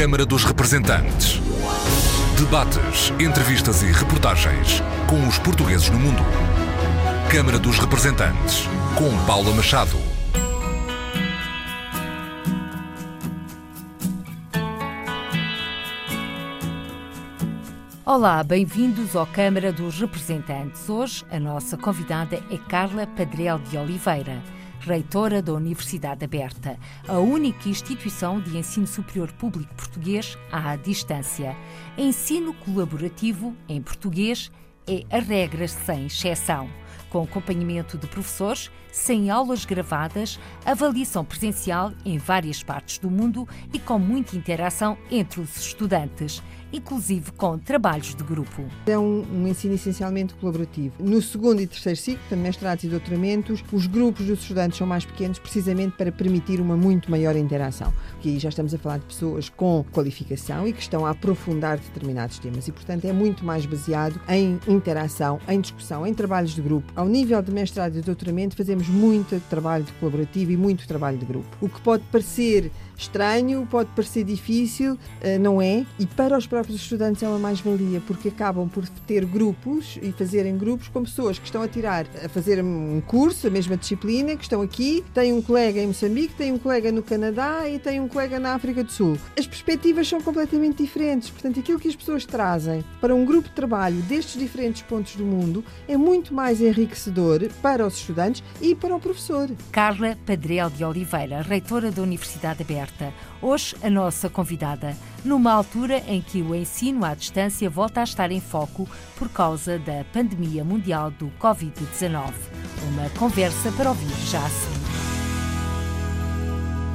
Câmara dos Representantes. Debates, entrevistas e reportagens com os portugueses no mundo. Câmara dos Representantes, com Paula Machado. Olá, bem-vindos ao Câmara dos Representantes. Hoje a nossa convidada é Carla Padrel de Oliveira, reitora da Universidade Aberta, a única instituição de ensino superior público português à distância. Ensino colaborativo em português é a regra sem exceção com acompanhamento de professores, sem aulas gravadas, avaliação presencial em várias partes do mundo e com muita interação entre os estudantes inclusive com trabalhos de grupo. É um, um, ensino essencialmente colaborativo. No segundo e terceiro ciclo, mestrados e doutoramentos, os grupos dos estudantes são mais pequenos precisamente para permitir uma muito maior interação. Porque aí já estamos a falar de pessoas com qualificação e que estão a aprofundar determinados temas e, portanto, é muito mais baseado em interação, em discussão, em trabalhos de grupo. Ao nível de mestrado e doutoramento, fazemos muito trabalho colaborativo e muito trabalho de grupo. O que pode parecer estranho, pode parecer difícil, eh, não é? E para os próprios estudantes é uma mais-valia, porque acabam por ter grupos e fazerem grupos com pessoas que estão a tirar, a fazer um curso, a mesma disciplina, que estão aqui, têm um colega em Moçambique, têm um colega no Canadá e têm um colega na África do Sul. As perspectivas são completamente diferentes, portanto, aquilo que as pessoas trazem para um grupo de trabalho destes diferentes pontos do mundo é muito mais enriquecedor para os estudantes e para o professor. Carla Padrel de Oliveira, reitora da Universidade Aberta Hoje, a nossa convidada, numa altura em que o ensino à distância volta a estar em foco por causa da pandemia mundial do Covid-19. Uma conversa para ouvir já a seguir.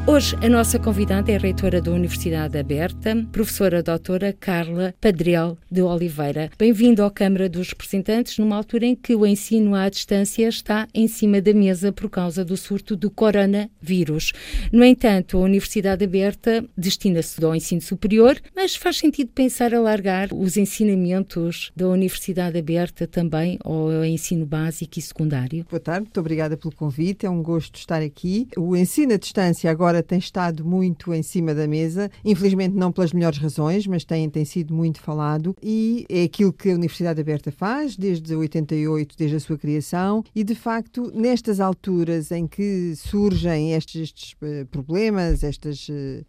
Hoje a nossa convidada é reitora da Universidade Aberta, professora doutora Carla Padrel de Oliveira. Bem-vindo à Câmara dos Representantes numa altura em que o ensino à distância está em cima da mesa por causa do surto do coronavírus. No entanto, a Universidade Aberta destina-se ao ensino superior, mas faz sentido pensar alargar os ensinamentos da Universidade Aberta também ao ensino básico e secundário. Boa tarde, muito obrigada pelo convite, é um gosto estar aqui. O ensino à distância agora agora tem estado muito em cima da mesa, infelizmente não pelas melhores razões, mas tem, tem sido muito falado. E é aquilo que a Universidade Aberta faz desde 88, desde a sua criação. E de facto nestas alturas em que surgem estes, estes uh, problemas, estas uh,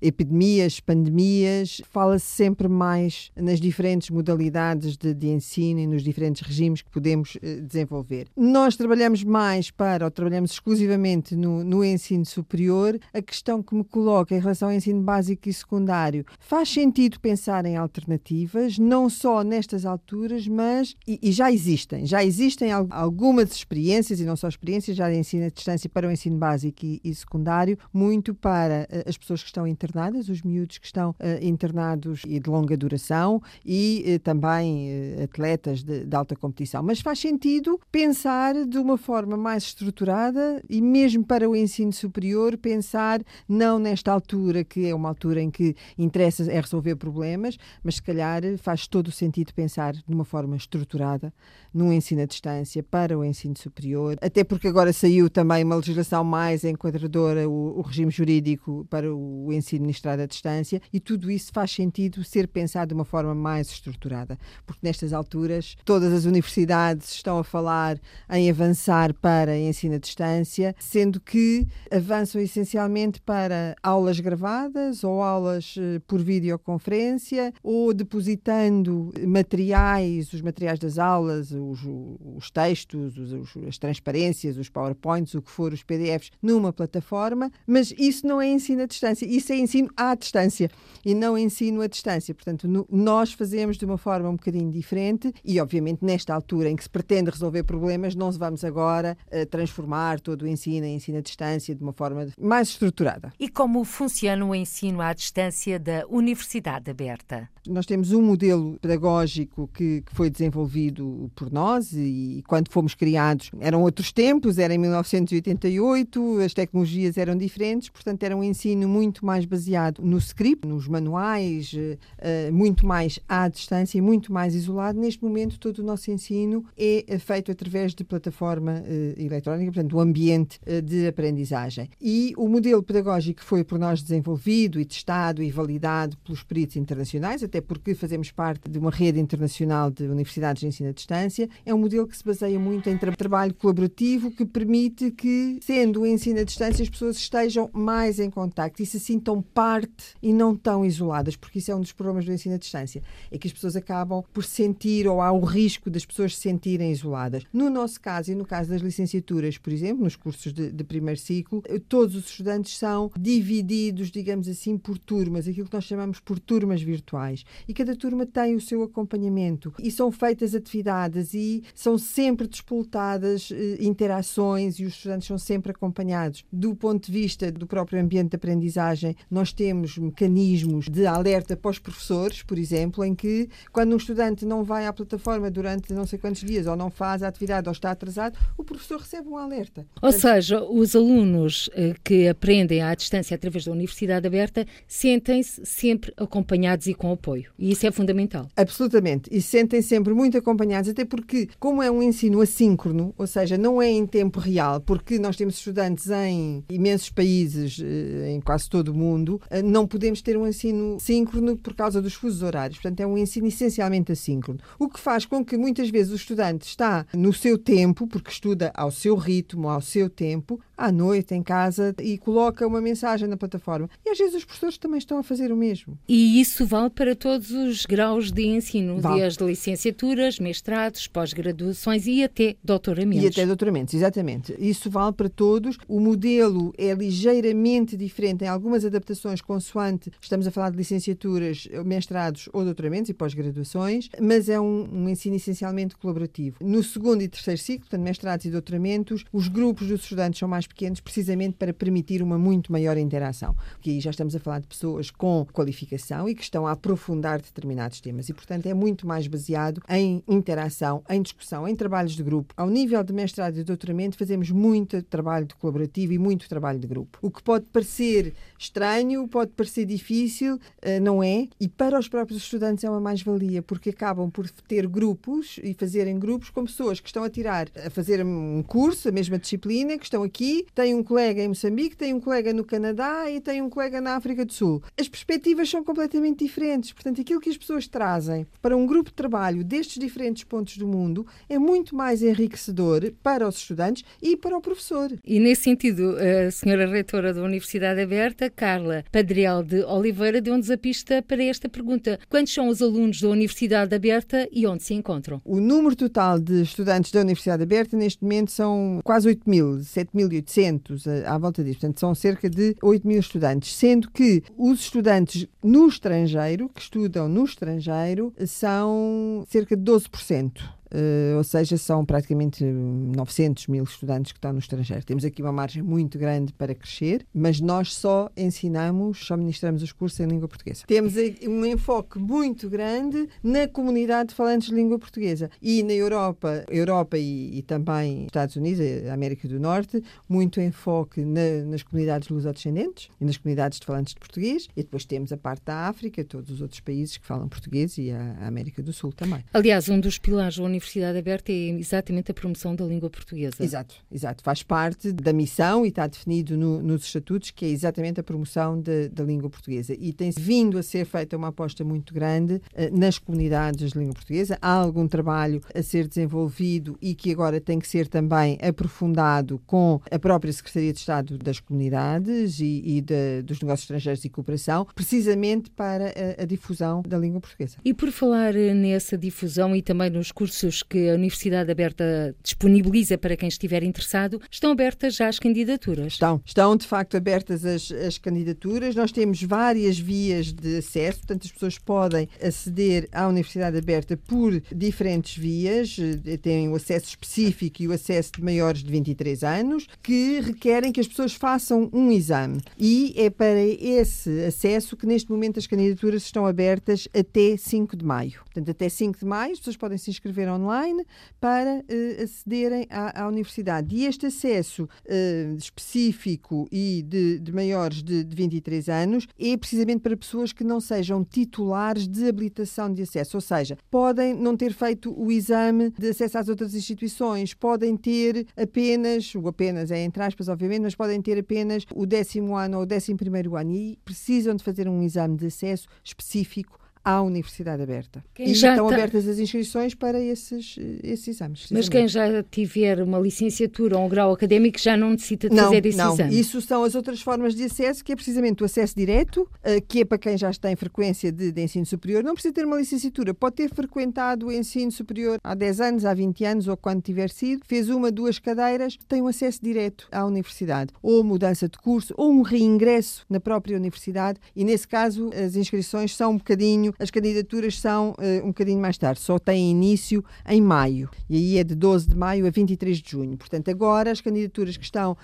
epidemias, pandemias, fala-se sempre mais nas diferentes modalidades de, de, ensino e nos diferentes regimes que podemos eh, desenvolver. Nós trabalhamos mais para, ou trabalhamos exclusivamente no, no ensino superior. A questão que me coloca em relação ao ensino básico e secundário, faz sentido pensar em alternativas, não só nestas alturas, mas, e, e já existem, já existem algumas experiências, e não só experiências, já de ensino à distância para o ensino básico e, e secundário, muito para uh, as pessoas que estão internadas internadas, os miúdos que estão uh, internados e de longa duração e uh, também uh, atletas de, de, alta competição. Mas faz sentido pensar de uma forma mais estruturada e mesmo para o ensino superior pensar não nesta altura que é uma altura em que interessa é resolver problemas, mas se calhar faz todo o sentido pensar de uma forma estruturada no ensino à distância para o ensino superior, até porque agora saiu também uma legislação mais enquadradora, o, o regime jurídico para o ensino administrada à distância e tudo isso faz sentido ser pensado de uma forma mais estruturada, porque nestas alturas todas as universidades estão a falar em avançar para ensino à distância, sendo que avançam essencialmente para aulas gravadas ou aulas eh, por videoconferência ou depositando materiais, os materiais das aulas, os, os textos, os, as transparências, os PowerPoints, o que for, os PDFs, numa plataforma, mas isso não é ensino à distância, isso é ensino à distância e não ensino à distância. Portanto, no, nós fazemos de uma forma um bocadinho diferente e, obviamente, nesta altura em que se pretende resolver problemas, não vamos agora uh, transformar todo o ensino em ensino à distância de uma forma mais estruturada. E como funciona o ensino à distância da Universidade Aberta? Nós temos um modelo pedagógico que, que foi desenvolvido por nós e, e quando fomos criados eram outros tempos, era em 1988, as tecnologias eram diferentes, portanto era um ensino muito mais baseado no script, nos manuais, uh, muito mais à distância e muito mais isolado. Neste momento, todo o nosso ensino é feito através de plataforma uh, eletrónica, portanto, o ambiente uh, de aprendizagem. E o modelo pedagógico que foi por nós desenvolvido e testado e validado pelos peritos internacionais, até porque fazemos parte de uma rede internacional de universidades de ensino à distância, é um modelo que se baseia muito em tra trabalho colaborativo que permite que, sendo o ensino à distância, as pessoas estejam mais em contacto e se sintam parte e não tão isoladas, porque isso é um dos problemas do ensino à distância, é que as pessoas acabam por sentir ou há o risco das pessoas se sentirem isoladas. No nosso caso e no caso das licenciaturas, por exemplo, nos cursos de, de primeiro ciclo, todos os estudantes são divididos, digamos assim, por turmas, aquilo que nós chamamos por turmas virtuais. E cada turma tem o seu acompanhamento e são feitas atividades e são sempre disputadas eh, interações e os estudantes são sempre acompanhados. Do ponto de vista do próprio ambiente de aprendizagem, nós temos mecanismos de alerta para os professores, por exemplo, em que quando um estudante não vai à plataforma durante não sei quantos dias ou não faz a atividade ou está atrasado, o professor recebe um alerta. Ou seja, os alunos eh, que aprendem à distância através da Universidade Aberta sentem-se sempre acompanhados e com apoio. E isso é fundamental. Absolutamente. E sentem sempre muito acompanhados, até porque, como é um ensino assíncrono, ou seja, não é em tempo real, porque nós temos estudantes em imensos países, eh, em quase todo o mundo, eh, não podemos ter um ensino síncrono por causa dos fusos horários. Portanto, é um ensino essencialmente assíncrono. O que faz com que muitas vezes o estudante está no seu tempo, porque estuda ao seu ritmo, ao seu tempo, à noite, em casa, e coloca uma mensagem na plataforma. E às vezes os professores também estão a fazer o mesmo. E isso vale para todos os graus de ensino, vale. desde licenciaturas, mestrados, pós-graduações e até doutoramentos. E até doutoramentos, exatamente. Isso vale para todos. O modelo é ligeiramente diferente em algumas adaptações, consoante estamos a falar de licenciaturas, mestrados ou doutoramentos e pós-graduações, mas é um, um ensino essencialmente colaborativo. No segundo e terceiro ciclo, portanto, mestrados e doutoramentos, os grupos dos estudantes são mais pequenos precisamente para permitir uma muito maior interação. Porque aí já estamos a falar de pessoas com qualificação e que estão a aprofundar determinados temas. E, portanto, é muito mais baseado em interação, em discussão, em trabalhos de grupo. Ao nível de mestrado e doutoramento, fazemos muito trabalho de colaborativo e muito trabalho de grupo. O que pode parecer estranho, pode parecer difícil, eh, não é? E para os próprios estudantes é uma mais-valia, porque acabam por ter grupos e fazerem grupos com pessoas que estão a tirar, a fazer um curso, a mesma disciplina, que estão aqui tem um colega em Moçambique, tem um colega no Canadá e tem um colega na África do Sul. As perspectivas são completamente diferentes. Portanto, aquilo que as pessoas trazem para um grupo de trabalho destes diferentes pontos do mundo é muito mais enriquecedor para os estudantes e para o professor. E nesse sentido, a senhora reitora da Universidade Aberta, Carla Padriel de Oliveira, deu-nos a pista para esta pergunta. Quantos são os alunos da Universidade Aberta e onde se encontram? O número total de estudantes da Universidade Aberta neste momento são quase 8 mil, 7.800 800 à volta disso. Portanto, são cerca de 8 mil estudantes, sendo que os estudantes no estrangeiro, que estudam no estrangeiro, são cerca de 12%. Uh, ou seja, são praticamente 900 mil estudantes que estão no estrangeiro. Temos aqui uma margem muito grande para crescer, mas nós só ensinamos, só ministramos os cursos em língua portuguesa. Temos um enfoque muito grande na comunidade de falantes de língua portuguesa e na Europa, Europa e, e também Estados Unidos, a América do Norte, muito enfoque na, nas comunidades lusodescendentes e nas comunidades de falantes de português e depois temos a parte da África, todos os outros países que falam português e a, a América do Sul também. Aliás, um dos pilares da Universidade Aberta é exatamente a promoção da língua portuguesa. Exato, exato. Faz parte da missão e está definido no, nos estatutos que é exatamente a promoção de, da língua portuguesa. E tem vindo a ser feita uma aposta muito grande uh, nas comunidades de língua portuguesa. Há algum trabalho a ser desenvolvido e que agora tem que ser também aprofundado com a própria Secretaria de Estado das Comunidades e, e de, dos Negócios Estrangeiros e Cooperação, precisamente para a, a difusão da língua portuguesa. E por falar nessa difusão e também nos cursos cursos que a Universidade Aberta disponibiliza para quem estiver interessado, estão abertas já as candidaturas? Estão, estão de facto abertas as, as candidaturas. Nós temos várias vias de acesso, portanto, as pessoas podem aceder à Universidade Aberta por diferentes vias, eh, têm o acesso específico e o acesso de maiores de 23 anos, que requerem que as pessoas façam um exame. E é para esse acesso que neste momento as candidaturas estão abertas até 5 de maio. Portanto, até 5 de maio as pessoas podem se inscrever online para uh, acederem à, à, universidade. E este acesso uh, específico e de, de maiores de, de 23 anos é precisamente para pessoas que não sejam titulares de habilitação de acesso, ou seja, podem não ter feito o exame de acesso às outras instituições, podem ter apenas, o apenas é entre aspas, obviamente, mas podem ter apenas o décimo ano ou o décimo primeiro ano e precisam de fazer um exame de acesso específico à Universidade Aberta. Quem e estão tá... abertas as inscrições para esses, esses exames. Mas quem já tiver uma licenciatura ou um grau académico já não necessita de não, fazer esse não. exame? Isso são as outras formas de acesso, que é precisamente o acesso direto, eh, que é para quem já está em frequência de, de ensino superior. Não precisa ter uma licenciatura, pode ter frequentado o ensino superior há 10 anos, há 20 anos ou quando tiver sido, fez uma, duas cadeiras, tem um acesso direto à universidade. Ou mudança de curso, ou um reingresso na própria universidade. E nesse caso, as inscrições são um bocadinho as candidaturas são uh, um bocadinho mais tarde, só têm início em maio. E aí é de 12 de maio a 23 de junho. Portanto, agora as candidaturas que estão uh,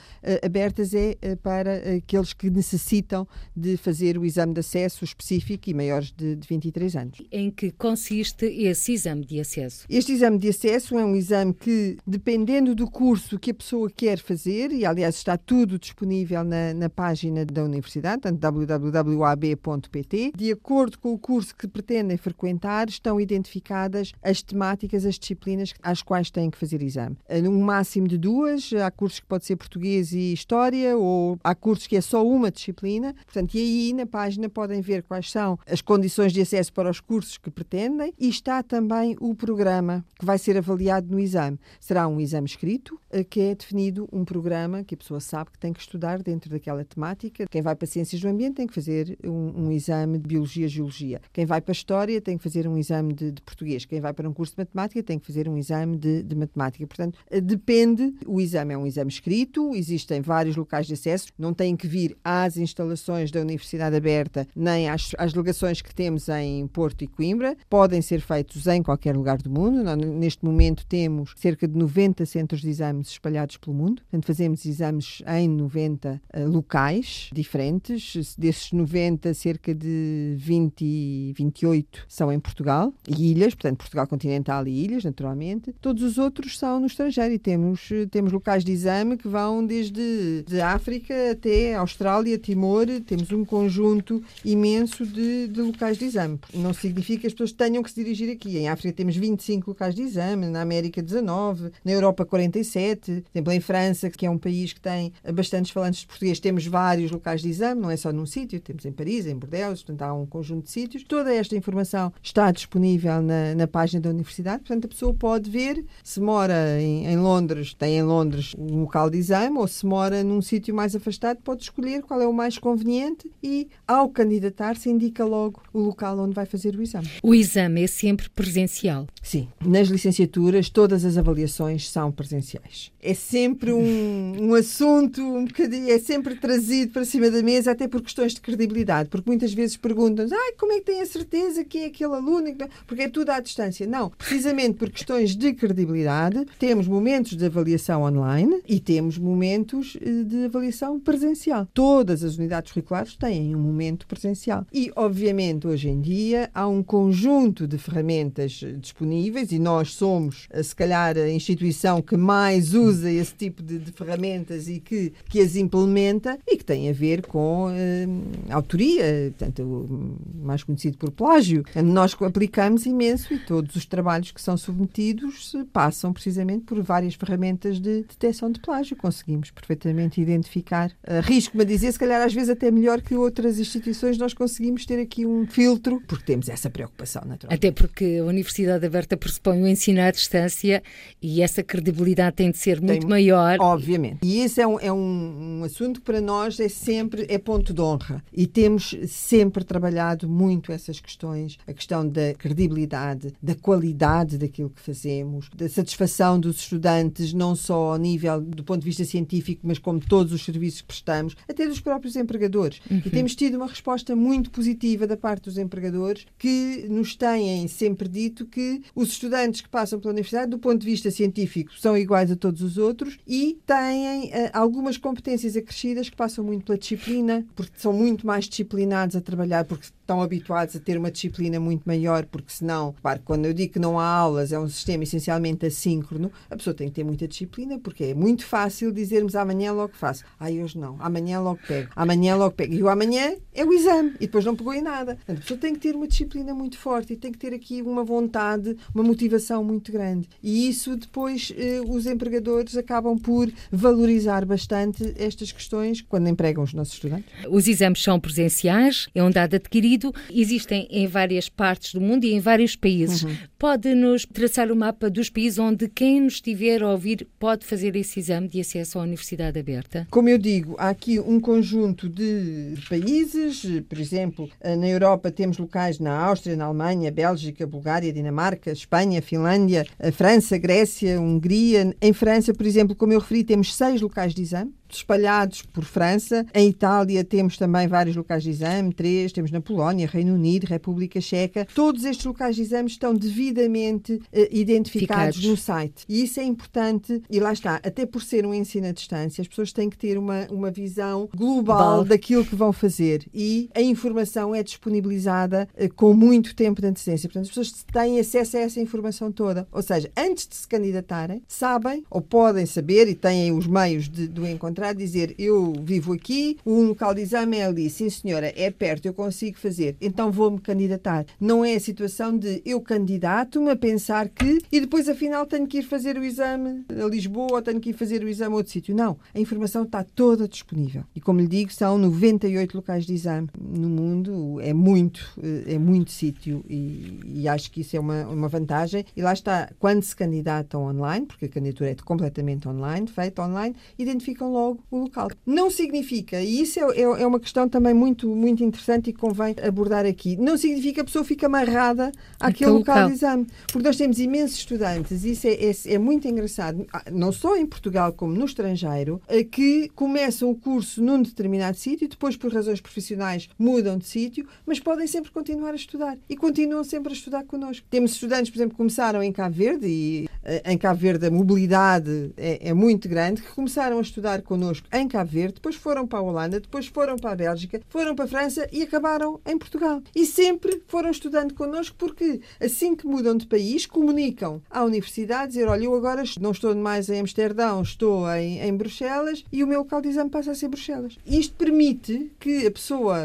abertas é uh, para aqueles que necessitam de fazer o exame de acesso específico e maiores de, de 23 anos. Em que consiste esse exame de acesso? Este exame de acesso é um exame que, dependendo do curso que a pessoa quer fazer, e aliás está tudo disponível na, na página da universidade, portanto www.ab.pt, de acordo com o curso que pretendem frequentar estão identificadas as temáticas, as disciplinas às quais têm que fazer exame. Um máximo de duas, há cursos que pode ser português e história, ou há cursos que é só uma disciplina. Portanto, e aí na página podem ver quais são as condições de acesso para os cursos que pretendem e está também o programa que vai ser avaliado no exame. Será um exame escrito, eh, que é definido um programa que a pessoa sabe que tem que estudar dentro daquela temática. Quem vai para Ciências do Ambiente tem que fazer um, um exame de Biologia e Geologia. Quem vai vai para a História tem que fazer um exame de, de, português. Quem vai para um curso de Matemática tem que fazer um exame de, de, Matemática. Portanto, eh, depende. O exame é um exame escrito, existem vários locais de acesso, não têm que vir às instalações da Universidade Aberta nem às, às delegações que temos em Porto e Coimbra. Podem ser feitos em qualquer lugar do mundo. Nós, neste momento temos cerca de 90 centros de exames espalhados pelo mundo. Portanto, fazemos exames em 90 uh, eh, locais diferentes. Desses 90, cerca de 20, 20 28 são em Portugal e ilhas, portanto, Portugal continental e ilhas, naturalmente. Todos os outros são no estrangeiro e temos, temos locais de exame que vão desde de África até Austrália, Timor. Temos um conjunto imenso de, de locais de exame. Não significa que as pessoas tenham que se dirigir aqui. Em África temos 25 locais de exame, na América 19, na Europa 47, por exemplo, em França, que é um país que tem bastantes falantes de português, temos vários locais de exame, não é só num sítio, temos em Paris, em Bordeaux, portanto há um conjunto de sítios. Toda esta informação está disponível na, na página da universidade, portanto a pessoa pode ver se mora em, em, Londres, tem em Londres um local de exame, ou se mora num sítio mais afastado, pode escolher qual é o mais conveniente e, ao candidatar-se, indica logo o local onde vai fazer o exame. O exame é sempre presencial? Sim. Nas licenciaturas, todas as avaliações são presenciais. É sempre um, um assunto, um bocadinho, é sempre trazido para cima da mesa, até por questões de credibilidade, porque muitas vezes perguntam ah, como é que tem a certeza que é aquele aluno, porque é tudo à distância. Não, precisamente por questões de credibilidade, temos momentos de avaliação online e temos momentos eh, de avaliação presencial. Todas as unidades curriculares têm um momento presencial. E, obviamente, hoje em dia há um conjunto de ferramentas disponíveis e nós somos, eh, se calhar, a instituição que mais usa esse tipo de, de ferramentas e que, que as implementa e que tem a ver com eh, autoria, portanto, mais conhecido por plágio. Nós aplicamos imenso e todos os trabalhos que são submetidos passam precisamente por várias ferramentas de detecção de plágio. Conseguimos perfeitamente identificar. Arrisco-me a dizer, se calhar às vezes até melhor que outras instituições, nós conseguimos ter aqui um filtro, porque temos essa preocupação, naturalmente. Até porque a Universidade Aberta pressupõe o ensino à distância e essa credibilidade tem de ser muito tem, maior. Obviamente. E esse é um, é um, um assunto que para nós é sempre é ponto de honra. E temos sempre trabalhado muito essas questões, a questão da credibilidade, da qualidade daquilo que fazemos, da satisfação dos estudantes, não só ao nível do ponto de vista científico, mas como todos os serviços que prestamos, até dos próprios empregadores. Uhum. E temos tido uma resposta muito positiva da parte dos empregadores que nos têm sempre dito que os estudantes que passam pela universidade, do ponto de vista científico, são iguais a todos os outros e têm uh, algumas competências acrescidas que passam muito pela disciplina, porque são muito mais disciplinados a trabalhar, porque estão habituados a ter uma disciplina muito maior, porque senão, claro, quando eu digo que não há aulas, é um sistema essencialmente assíncrono, a pessoa tem que ter muita disciplina, porque é muito fácil dizermos amanhã logo faço. Ai, hoje não, amanhã logo pego, amanhã logo pego. E o amanhã é o exame, e depois não pegou em nada. Portanto, a pessoa tem que ter uma disciplina muito forte e tem que ter aqui uma vontade, uma motivação muito grande. E isso depois eh, os empregadores acabam por valorizar bastante estas questões quando empregam os nossos estudantes. Os exames são presenciais, é um dado adquirido, existem em várias partes do mundo e em vários países. Uhum. Pode-nos traçar o mapa dos países onde quem nos estiver a ouvir pode fazer esse exame de acesso à Universidade Aberta? Como eu digo, há aqui um conjunto de países, por exemplo, na Europa temos locais na Áustria, na Alemanha, Bélgica, Bulgária, Dinamarca, Espanha, Finlândia, França, Grécia, Hungria. Em França, por exemplo, como eu referi, temos seis locais de exame espalhados por França. Em Itália temos também vários locais de exame, três, temos na Polónia, Reino Unido, República Checa. Todos estes locais de exame estão devidamente uh, identificados Ficados. no site. E isso é importante, e lá está, até por ser um ensino à distância, as pessoas têm que ter uma, uma visão global daquilo que vão fazer. E a informação é disponibilizada uh, com muito tempo de antecedência. Portanto, as pessoas têm acesso a essa informação toda. Ou seja, antes de se candidatarem, sabem ou podem saber e têm os meios de, de o encontrar a dizer eu vivo aqui, o local de exame é ali, sim senhora, é perto, eu consigo fazer, então vou-me candidatar. Não é a situação de eu candidato-me a pensar que e depois afinal tenho que ir fazer o exame a Lisboa ou tenho que ir fazer o exame a outro sítio. Não, a informação está toda disponível. E como lhe digo, são 98 locais de exame no mundo, é muito, é muito sítio e, e acho que isso é uma, uma vantagem. E lá está, quando se candidatam online, porque a candidatura é completamente online, feita online, identificam logo logo o local. Não significa, e isso é, é, é, uma questão também muito, muito interessante e que convém abordar aqui, não significa que a pessoa fique amarrada àquele local, local, de exame. Porque nós temos imensos estudantes, e isso é, é, é, muito engraçado, ah, não só em Portugal como no estrangeiro, eh, que começam o curso num determinado sítio, depois por razões profissionais mudam de sítio, mas podem sempre continuar a estudar e continuam sempre a estudar connosco. Temos estudantes, por exemplo, que começaram em Cabo Verde e em Cabo Verde a mobilidade é, é muito grande, que começaram a estudar connosco em Cabo Verde, depois foram para a Holanda, depois foram para a Bélgica, foram para a França e acabaram em Portugal. E sempre foram estudando connosco porque assim que mudam de país, comunicam à universidade, dizer, olha, eu agora não estou mais em Amsterdão, estou em, em Bruxelas e o meu local de exame passa a ser Bruxelas. Isto permite que a pessoa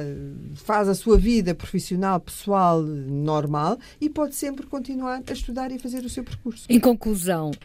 faz a sua vida profissional, pessoal, normal e pode sempre continuar a estudar e fazer o seu percurso. Em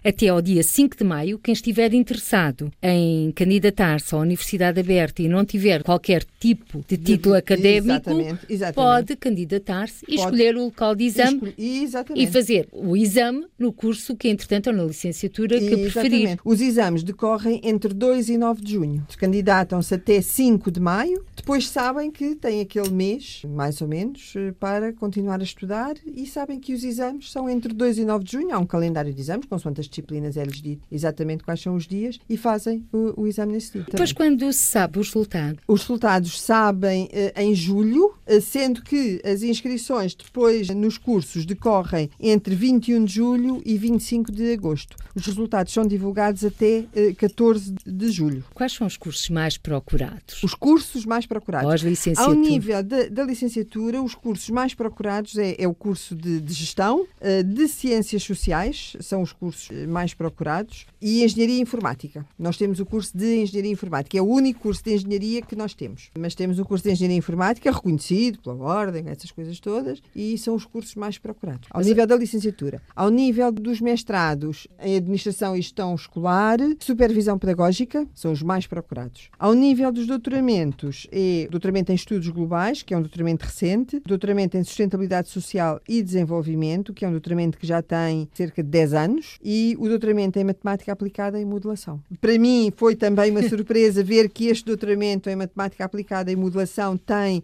até ao dia 5 de maio, quem estiver interessado em candidatar candidatar-se à Universidade Aberta e não tiver qualquer tipo de título académico, exatamente, exatamente. pode candidatar-se e escolher o local de exame e fazer o exame no curso que, entretanto, ou na licenciatura que exatamente. preferir. Os exames decorrem entre 2 e 9 de junho. Candidatam-se até 5 de maio, depois sabem que têm aquele mês, mais ou menos, para continuar a estudar e sabem que os exames são entre 2 e 9 de junho. Há um calendário de exames, consoante as disciplinas é-lhes dito exatamente quais são os dias e fazem o, o exame nesse dia. Depois, quando se sabe os resultados? Os resultados sabem uh, em julho, uh, sendo que as inscrições depois nos cursos decorrem entre 21 de julho e 25 de agosto. Os resultados são divulgados até uh, eh, 14 de julho. Quais são os cursos mais procurados? Os cursos mais procurados. Ao nível da, da, licenciatura, os cursos mais procurados é, é o curso de, de gestão, de ciências sociais, são os cursos mais procurados, e engenharia informática. Nós temos o curso de Engenharia Informática. É o único curso de engenharia que nós temos. Mas temos o curso de Engenharia Informática reconhecido pela Ordem, essas coisas todas, e são os cursos mais procurados. Ao nível da licenciatura. Ao nível dos mestrados em Administração e Gestão Escolar, Supervisão Pedagógica, são os mais procurados. Ao nível dos doutoramentos, é doutoramento em Estudos Globais, que é um doutoramento recente, doutoramento em Sustentabilidade Social e Desenvolvimento, que é um doutoramento que já tem cerca de 10 anos, e o doutoramento em Matemática Aplicada e Modulação. Para mim, foi também uma surpresa ver que este doutoramento em matemática aplicada e modulação tem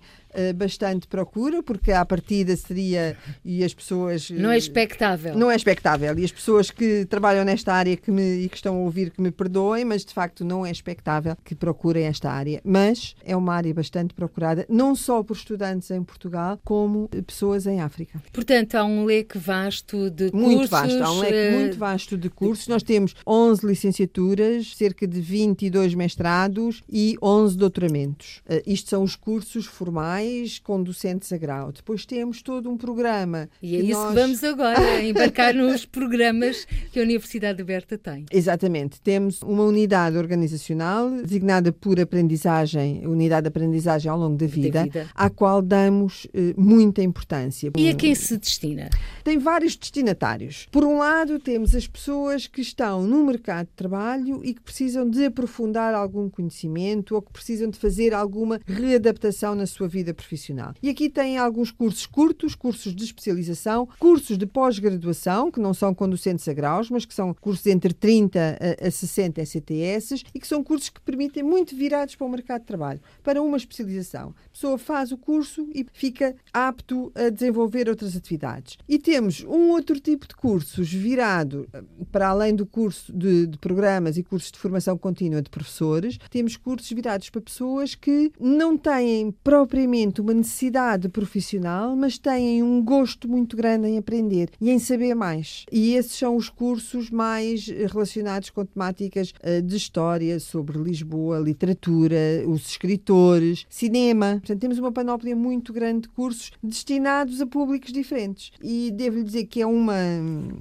bastante procura, porque à partida seria e as pessoas não é expectável. Não é expectável e as pessoas que trabalham nesta área que me e que estão a ouvir que me perdoem, mas de facto não é expectável que procurem esta área, mas é uma área bastante procurada não só por estudantes em Portugal, como pessoas em África. Portanto, há um leque vasto de muito cursos. Vasto, há um leque muito vasto de cursos. Nós temos 11 licenciaturas, cerca de 22 mestrados e 11 doutoramentos. Isto são os cursos formais mais com docentes a grau. Depois temos todo um programa. E é isso nós... que vamos agora embarcar nos programas que a Universidade Aberta tem. Exatamente. Temos uma unidade organizacional designada por aprendizagem, unidade de aprendizagem ao longo da vida, da vida. à qual damos eh, muita importância. E a quem se destina? Tem vários destinatários. Por um lado, temos as pessoas que estão no mercado de trabalho e que precisam de aprofundar algum conhecimento ou que precisam de fazer alguma readaptação na sua vida profissional. E aqui têm alguns cursos curtos, cursos de especialização, cursos de pós-graduação, que não são conducentes a graus, mas que são cursos entre 30 a 60 STS e que são cursos que permitem muito virados para o mercado de trabalho, para uma especialização. A pessoa faz o curso e fica apto a desenvolver outras atividades. E temos um outro tipo de cursos virado para além do curso de, de programas e cursos de formação contínua de professores, temos cursos virados para pessoas que não têm propriamente uma necessidade profissional, mas têm um gosto muito grande em aprender e em saber mais. E esses são os cursos mais relacionados com temáticas eh, de história, sobre Lisboa, literatura, os escritores, cinema. Portanto, temos uma panóplia muito grande de cursos destinados a públicos diferentes. E devo-lhe dizer que é uma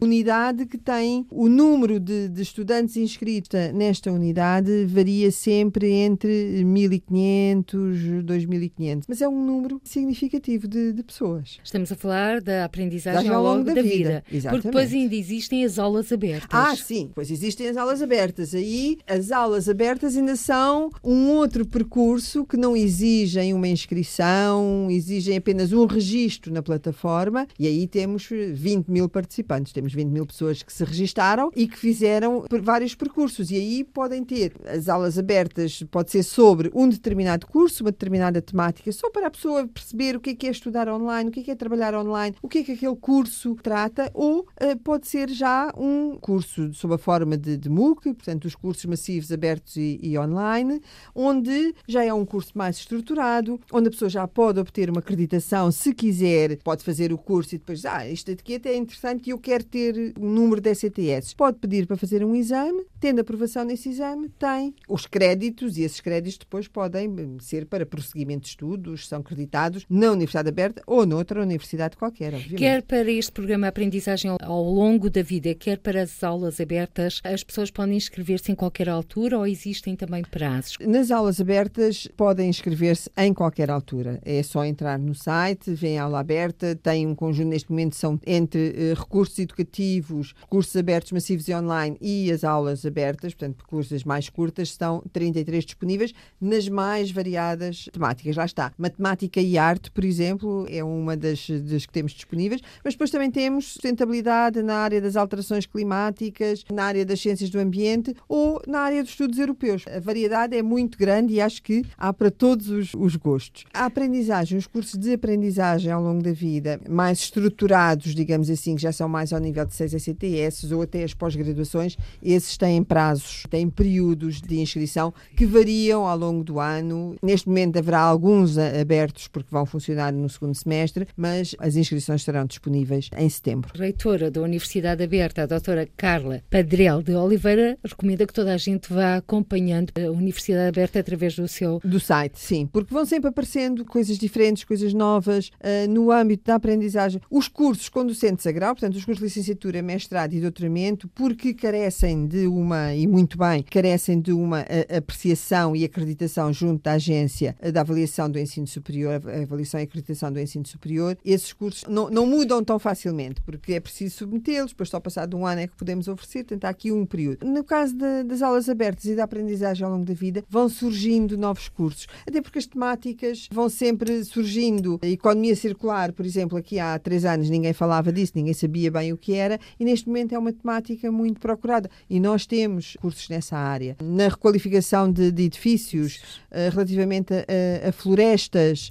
unidade que tem o número de, de estudantes inscritos nesta unidade varia sempre entre 1.500, 2.500, mas é um número significativo de, de pessoas. Estamos a falar da aprendizagem ao longo da, da vida. vida. Porque depois ainda existem as aulas abertas. Ah, sim, pois existem as aulas abertas. Aí as aulas abertas ainda são um outro percurso que não exigem uma inscrição, exigem apenas um registro na plataforma e aí temos 20 mil participantes, temos 20 mil pessoas que se registaram e que fizeram vários percursos e aí podem ter as aulas abertas, pode ser sobre um determinado curso, uma determinada temática, só para a pessoa perceber o que é, que é estudar online, o que é, que é trabalhar online, o que é que aquele curso trata, ou uh, pode ser já um curso sob a forma de, de MOOC, portanto, os cursos massivos abertos e, e online, onde já é um curso mais estruturado, onde a pessoa já pode obter uma acreditação, se quiser, pode fazer o curso e depois, ah, isto aqui até é interessante e eu quero ter um número de STS. Pode pedir para fazer um exame, tendo aprovação nesse exame, tem os créditos e esses créditos depois podem ser para prosseguimento de estudos, são creditados na Universidade Aberta ou noutra universidade qualquer, obviamente. Quer para este programa Aprendizagem ao longo da vida, quer para as aulas abertas, as pessoas podem inscrever-se em qualquer altura ou existem também prazos? Nas aulas abertas podem inscrever-se em qualquer altura. É só entrar no site, vem a aula aberta, tem um conjunto, neste momento são entre uh, recursos educativos, cursos abertos massivos e online e as aulas abertas, portanto, percursos mais curtas, estão 33 disponíveis nas mais variadas temáticas. Lá está. Matemática e arte, por exemplo, é uma das, das que temos disponíveis, mas depois também temos sustentabilidade na área das alterações climáticas, na área das ciências do ambiente ou na área dos estudos europeus. A variedade é muito grande e acho que há para todos os, os gostos. A aprendizagem, os cursos de aprendizagem ao longo da vida, mais estruturados, digamos assim, que já são mais ao nível de 6 ACTS ou até as pós-graduações, esses têm prazos, têm períodos de inscrição que variam ao longo do ano. Neste momento haverá alguns abertos porque vão funcionar no segundo semestre, mas as inscrições estarão disponíveis em setembro. Reitora da Universidade Aberta, a doutora Carla Padrel de Oliveira, recomenda que toda a gente vá acompanhando a Universidade Aberta através do seu... Do site, sim, porque vão sempre aparecendo coisas diferentes, coisas novas, uh, no âmbito da aprendizagem. Os cursos com docentes a grau, portanto, os cursos de licenciatura, mestrado e doutoramento, porque carecem de uma, e muito bem, carecem de uma uh, apreciação e acreditação junto da agência da avaliação do ensino superior, a avaliação e acreditação do ensino superior, esses cursos não, não mudam tão facilmente, porque é preciso submetê-los, depois só passado um ano é que podemos oferecer, portanto há aqui um período. No caso de, das aulas abertas e da aprendizagem ao longo da vida, vão surgindo novos cursos, até porque as temáticas vão sempre surgindo. A economia circular, por exemplo, aqui há três anos ninguém falava disso, ninguém sabia bem o que era, e neste momento é uma temática muito procurada. E nós temos cursos nessa área. Na requalificação de, de edifícios, uh, relativamente a, a,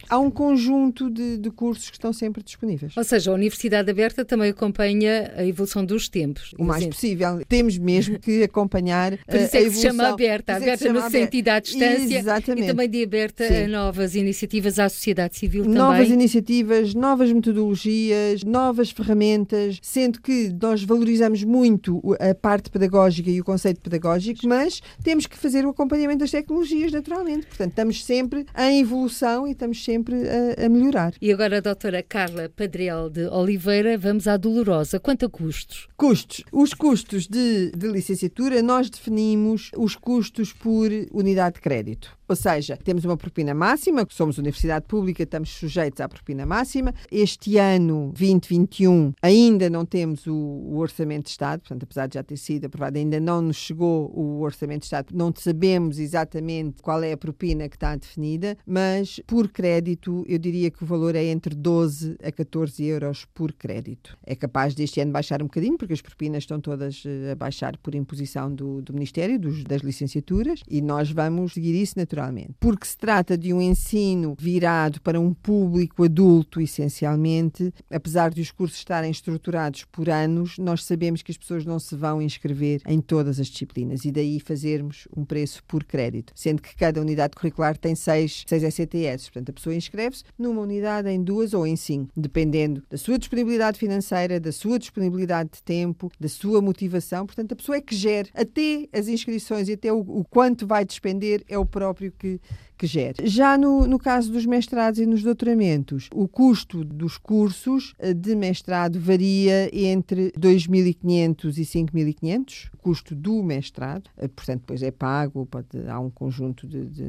há um conjunto de, de cursos que estão sempre disponíveis. Ou seja, a Universidade Aberta também acompanha a evolução dos tempos. O mais possível. Temos mesmo que acompanhar Por isso é que se chama aberta. Aberta chama no sentido à distância Exatamente. e também de aberta Sim. a novas iniciativas à sociedade civil também. Novas iniciativas, novas metodologias, novas ferramentas, sendo que nós valorizamos muito a parte pedagógica e o conceito pedagógico, mas temos que fazer o acompanhamento das tecnologias, naturalmente. Portanto, estamos sempre em evolução e estamos sempre a, a melhorar. E agora, a doutora Carla Padrel de Oliveira, vamos à dolorosa. Quanto a custos? Custos. Os custos de, de licenciatura, nós definimos os custos por unidade de crédito. Ou seja, temos uma propina máxima, somos universidade pública, estamos sujeitos à propina máxima. Este ano, 2021, ainda não temos o, o, Orçamento de Estado, portanto, apesar de já ter sido aprovado, ainda não nos chegou o Orçamento de Estado, não sabemos exatamente qual é a propina que está definida, mas por crédito, eu diria que o valor é entre 12 a 14 euros por crédito. É capaz deste ano baixar um bocadinho, porque as propinas estão todas eh, a baixar por imposição do, do Ministério, dos, das licenciaturas, e nós vamos seguir isso naturalmente naturalmente, porque se trata de um ensino virado para um público adulto, essencialmente. Apesar de os cursos estarem estruturados por anos, nós sabemos que as pessoas não se vão inscrever em todas as disciplinas e daí fazermos um preço por crédito, sendo que cada unidade curricular tem seis, seis ECTS. Portanto, a pessoa inscreve-se numa unidade, em duas ou em cinco, dependendo da sua disponibilidade financeira, da sua disponibilidade de tempo, da sua motivação. Portanto, a pessoa é que gera até as inscrições e até o, o quanto vai despender é o próprio que, que gere. Já no, no caso dos mestrados e nos doutoramentos, o custo dos cursos eh, de mestrado varia entre 2.500 e 5.500, o custo do mestrado, eh, portanto, depois é pago, pode, há um conjunto de, de,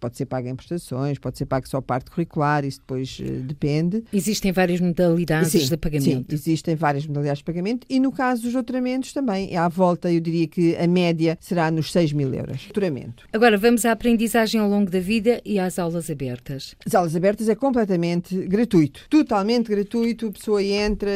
pode ser pago em prestações, pode ser pago só parte curricular, isso depois uh, depende. Existem várias modalidades sim, de pagamento. Sim, existem várias modalidades de pagamento e no caso dos doutoramentos também, à volta, eu diria que a média será nos 6 mil euros. Doutoramento. Agora vamos à aprendizagem ao longo da vida vida e às aulas abertas? As aulas abertas é completamente gratuito, totalmente gratuito. A pessoa entra,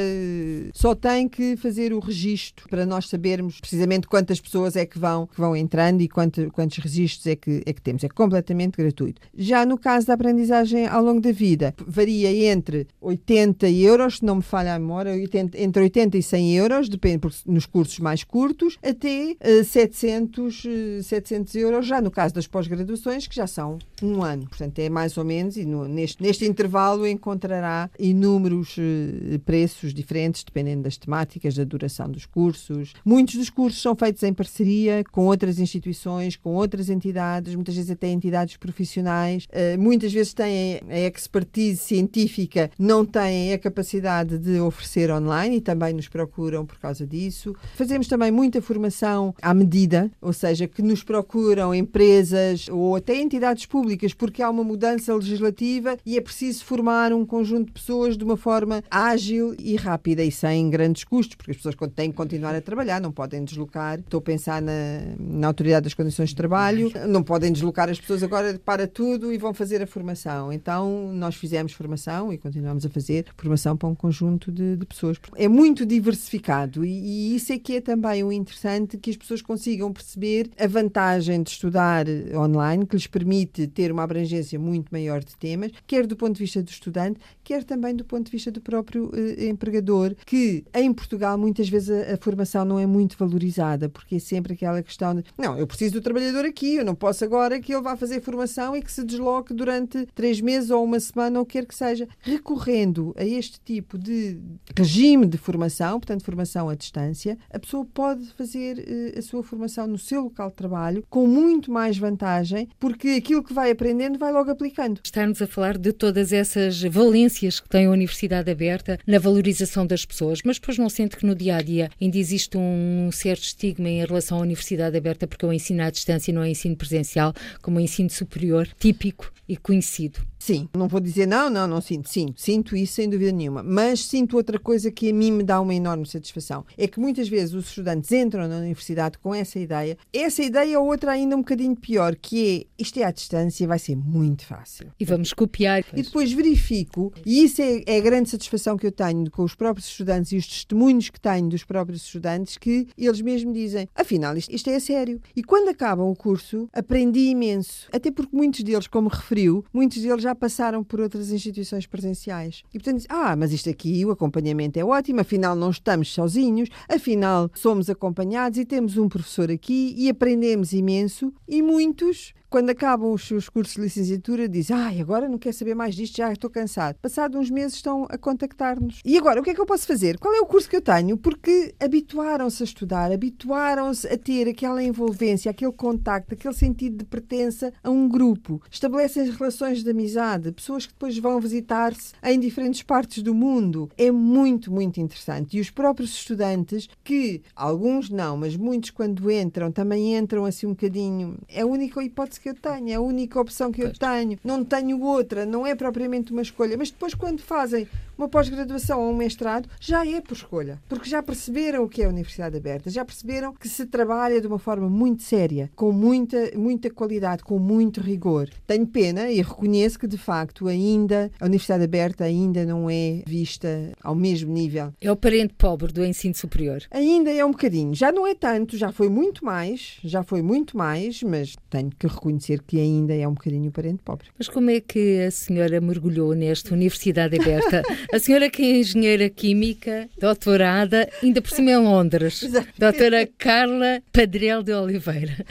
só tem que fazer o registro para nós sabermos precisamente quantas pessoas é que vão, que vão entrando e quanto, quantos registros é que, é que temos. É completamente gratuito. Já no caso da aprendizagem ao longo da vida, varia entre 80 euros, se não me falha a memória, 80, entre 80 e 100 euros, depende nos cursos mais curtos, até uh, 700, uh, 700 euros, já no caso das pós-graduações, que já são um ano. Portanto, é mais ou menos, e no, neste, neste intervalo encontrará inúmeros uh, preços diferentes, dependendo das temáticas, da duração dos cursos. Muitos dos cursos são feitos em parceria com outras instituições, com outras entidades, muitas vezes até entidades profissionais. Uh, muitas vezes têm a expertise científica, não têm a capacidade de oferecer online e também nos procuram por causa disso. Fazemos também muita formação à medida, ou seja, que nos procuram empresas ou até entidades públicas porque há uma mudança legislativa e é preciso formar um conjunto de pessoas de uma forma ágil e rápida e sem grandes custos, porque as pessoas têm que continuar a trabalhar, não podem deslocar. Estou a pensar na, na Autoridade das Condições de Trabalho, não podem deslocar as pessoas agora para tudo e vão fazer a formação. Então, nós fizemos formação e continuamos a fazer formação para um conjunto de, de pessoas. É muito diversificado e, e isso é que é também o interessante, que as pessoas consigam perceber a vantagem de estudar online, que lhes permite ter uma abrangência muito maior de temas, quer do ponto de vista do estudante, quer também do ponto de vista do próprio eh, empregador, que em Portugal muitas vezes a, a, formação não é muito valorizada, porque é sempre aquela questão de não, eu preciso do trabalhador aqui, eu não posso agora que ele vá fazer formação e que se desloque durante três meses ou uma semana ou quer que seja. Recorrendo a este tipo de regime de formação, portanto, formação à distância, a pessoa pode fazer eh, a sua formação no seu local de trabalho com muito mais vantagem, porque aquilo que vai vai aprendendo, vai logo aplicando. Está-nos a falar de todas essas valências que tem a Universidade Aberta na valorização das pessoas, mas depois não sente que no dia a dia ainda existe um certo estigma em relação à Universidade Aberta, porque o ensino à distância não é ensino presencial, como o ensino superior, típico e conhecido. Sim, não vou dizer não, não, não sinto. Sim, sinto isso sem dúvida nenhuma. Mas sinto outra coisa que a mim me dá uma enorme satisfação. É que muitas vezes os estudantes entram na universidade com essa ideia. Essa ideia ou outra ainda um bocadinho pior, que é isto é à distância, vai ser muito fácil. E vamos copiar. E depois verifico, e isso é, é a grande satisfação que eu tenho com os próprios estudantes e os testemunhos que tenho dos próprios estudantes, que eles mesmos dizem, afinal, isto, isto é sério. E quando acabam o curso, aprendi imenso. Até porque muitos deles, como referiu, muitos deles já passaram por outras instituições presenciais. E portanto, ah, mas isto aqui, o acompanhamento é ótimo, afinal não estamos sozinhos, afinal somos acompanhados e temos um professor aqui e aprendemos imenso. E muitos quando acabam os seus cursos de licenciatura, dizem: Ai, agora não quero saber mais disto, já estou cansado. Passado uns meses estão a contactar-nos. E agora, o que é que eu posso fazer? Qual é o curso que eu tenho? Porque habituaram-se a estudar, habituaram-se a ter aquela envolvência, aquele contacto, aquele sentido de pertença a um grupo. Estabelecem relações de amizade, pessoas que depois vão visitar-se em diferentes partes do mundo. É muito, muito interessante. E os próprios estudantes, que alguns não, mas muitos quando entram, também entram assim um bocadinho. É a única hipótese que eu tenho, é a única opção que eu tenho. Não tenho outra, não é propriamente uma escolha. Mas depois, quando fazem uma pós-graduação ou um mestrado, já é por escolha. Porque já perceberam o que é a Universidade Aberta, já perceberam que se trabalha de uma forma muito séria, com muita, muita qualidade, com muito rigor. Tenho pena e reconheço que, de facto, ainda a Universidade Aberta ainda não é vista ao mesmo nível. É o parente pobre do ensino superior. Ainda é um bocadinho. Já não é tanto, já foi muito mais, já foi muito mais, mas tenho que reconhecer que ainda é um bocadinho o parente pobre. Mas como é que a senhora mergulhou nesta Universidade Aberta? A senhora que é engenheira química, doutorada, ainda por cima em Londres. Exatamente. Doutora Carla Padrel de Oliveira.